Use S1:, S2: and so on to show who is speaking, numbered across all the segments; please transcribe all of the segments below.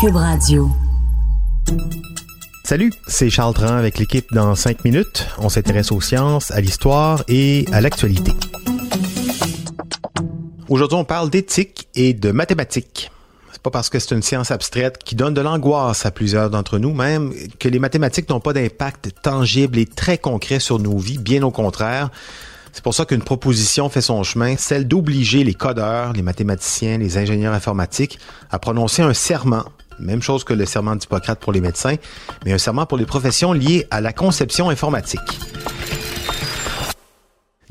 S1: Cube Radio.
S2: Salut, c'est Charles Tran avec l'équipe dans 5 minutes. On s'intéresse aux sciences, à l'histoire et à l'actualité. Aujourd'hui, on parle d'éthique et de mathématiques. C'est pas parce que c'est une science abstraite qui donne de l'angoisse à plusieurs d'entre nous, même que les mathématiques n'ont pas d'impact tangible et très concret sur nos vies, bien au contraire. C'est pour ça qu'une proposition fait son chemin, celle d'obliger les codeurs, les mathématiciens, les ingénieurs informatiques à prononcer un serment. Même chose que le serment d'Hippocrate pour les médecins, mais un serment pour les professions liées à la conception informatique.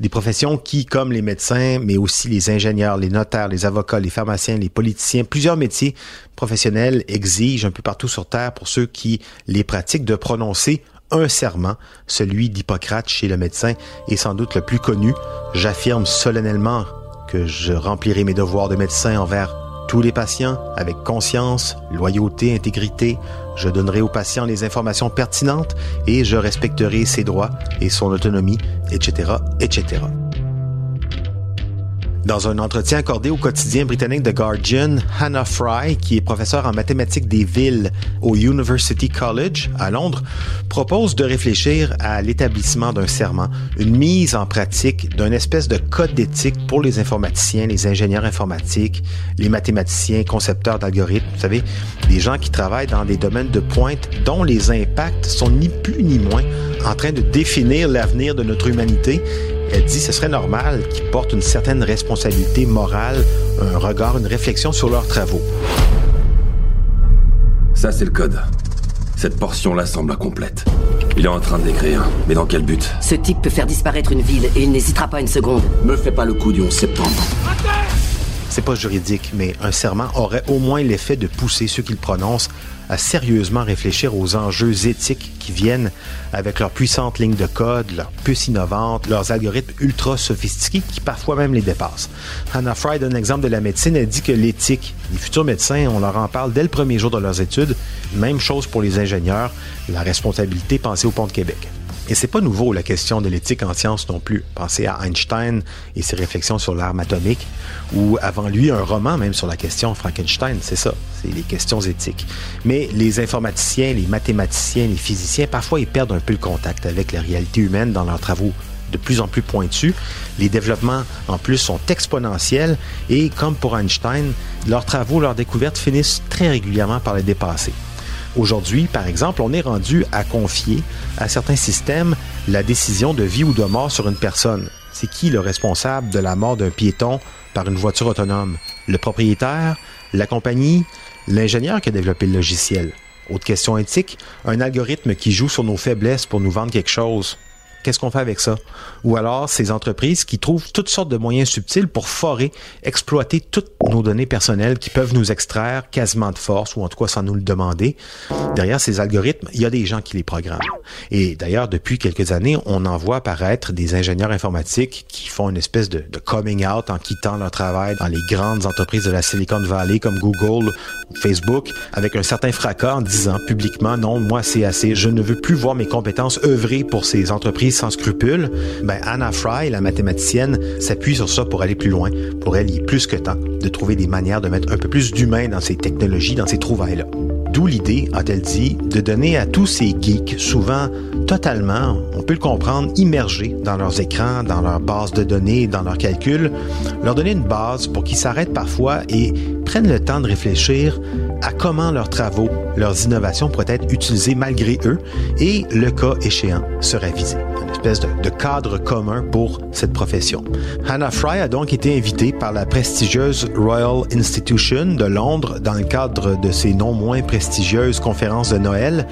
S2: Des professions qui, comme les médecins, mais aussi les ingénieurs, les notaires, les avocats, les pharmaciens, les politiciens, plusieurs métiers professionnels exigent un peu partout sur Terre pour ceux qui les pratiquent de prononcer un serment, celui d'Hippocrate chez le médecin est sans doute le plus connu. J'affirme solennellement que je remplirai mes devoirs de médecin envers tous les patients avec conscience, loyauté, intégrité. Je donnerai aux patients les informations pertinentes et je respecterai ses droits et son autonomie, etc., etc. Dans un entretien accordé au quotidien britannique The Guardian, Hannah Fry, qui est professeure en mathématiques des villes au University College à Londres, propose de réfléchir à l'établissement d'un serment, une mise en pratique d'un espèce de code d'éthique pour les informaticiens, les ingénieurs informatiques, les mathématiciens, concepteurs d'algorithmes, vous savez, des gens qui travaillent dans des domaines de pointe dont les impacts sont ni plus ni moins en train de définir l'avenir de notre humanité elle dit que ce serait normal qu'ils portent une certaine responsabilité morale, un regard, une réflexion sur leurs travaux.
S3: Ça, c'est le code. Cette portion-là semble incomplète. Il est en train d'écrire, mais dans quel but?
S4: Ce type peut faire disparaître une ville et il n'hésitera pas une seconde.
S3: Me fais pas le coup du 11 septembre.
S2: C'est pas juridique, mais un serment aurait au moins l'effet de pousser ceux qui le prononcent à sérieusement réfléchir aux enjeux éthiques qui viennent avec leurs puissantes lignes de code, leurs puces innovantes, leurs algorithmes ultra sophistiqués qui parfois même les dépassent. Hannah Fry donne exemple de la médecine. Elle dit que l'éthique, les futurs médecins, on leur en parle dès le premier jour de leurs études. Même chose pour les ingénieurs, la responsabilité pensée au pont de Québec. Et c'est pas nouveau la question de l'éthique en sciences non plus. Pensez à Einstein et ses réflexions sur l'arme atomique, ou avant lui un roman même sur la question Frankenstein, c'est ça, c'est les questions éthiques. Mais les informaticiens, les mathématiciens, les physiciens, parfois ils perdent un peu le contact avec la réalité humaine dans leurs travaux de plus en plus pointus. Les développements, en plus, sont exponentiels et, comme pour Einstein, leurs travaux, leurs découvertes finissent très régulièrement par les dépasser. Aujourd'hui, par exemple, on est rendu à confier à certains systèmes la décision de vie ou de mort sur une personne. C'est qui le responsable de la mort d'un piéton par une voiture autonome? Le propriétaire? La compagnie? L'ingénieur qui a développé le logiciel? Autre question éthique, un algorithme qui joue sur nos faiblesses pour nous vendre quelque chose. Qu'est-ce qu'on fait avec ça? Ou alors ces entreprises qui trouvent toutes sortes de moyens subtils pour forer, exploiter toutes nos données personnelles qui peuvent nous extraire quasiment de force, ou en tout cas sans nous le demander. Derrière ces algorithmes, il y a des gens qui les programment. Et d'ailleurs, depuis quelques années, on en voit apparaître des ingénieurs informatiques qui font une espèce de, coming out en quittant leur travail dans les grandes entreprises de la Silicon Valley comme Google ou Facebook, avec un certain fracas en disant publiquement, non, moi c'est assez, je ne veux plus voir mes compétences œuvrer pour ces entreprises sans scrupules, ben Anna Fry, la mathématicienne, s'appuie sur ça pour aller plus loin. Pour elle, il est plus que temps de trouver des manières de mettre un peu plus d'humain dans ces technologies, dans ces trouvailles-là. D'où l'idée, a-t-elle dit, de donner à tous ces geeks, souvent totalement, on peut le comprendre, immergés dans leurs écrans, dans leurs bases de données, dans leurs calculs, leur donner une base pour qu'ils s'arrêtent parfois et prennent le temps de réfléchir à comment leurs travaux, leurs innovations pourraient être utilisées malgré eux et, le cas échéant, se réviser une espèce de, de, cadre commun pour cette profession. Hannah Fry a donc été invitée par la prestigieuse Royal Institution de Londres dans le cadre de ses non moins prestigieuses conférences de Noël,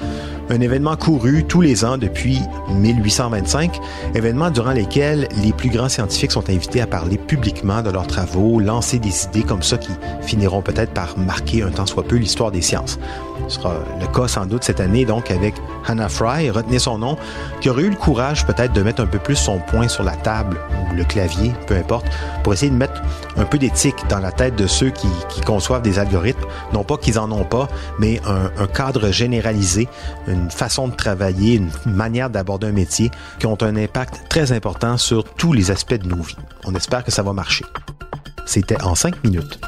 S2: un événement couru tous les ans depuis 1825, événement durant lesquels les plus grands scientifiques sont invités à parler publiquement de leurs travaux, lancer des idées comme ça qui finiront peut-être par marquer un temps soit peu l'histoire des sciences. Ce sera le cas sans doute cette année donc avec Hannah Fry, retenez son nom, qui aurait eu le courage peut-être de mettre un peu plus son poing sur la table ou le clavier, peu importe, pour essayer de mettre un peu d'éthique dans la tête de ceux qui, conçoivent des algorithmes, non pas qu'ils en ont pas, mais un, un cadre généralisé, une façon de travailler, une manière d'aborder un métier qui ont un impact très important sur tous les aspects de nos vies. On espère que ça va marcher. C'était en cinq minutes.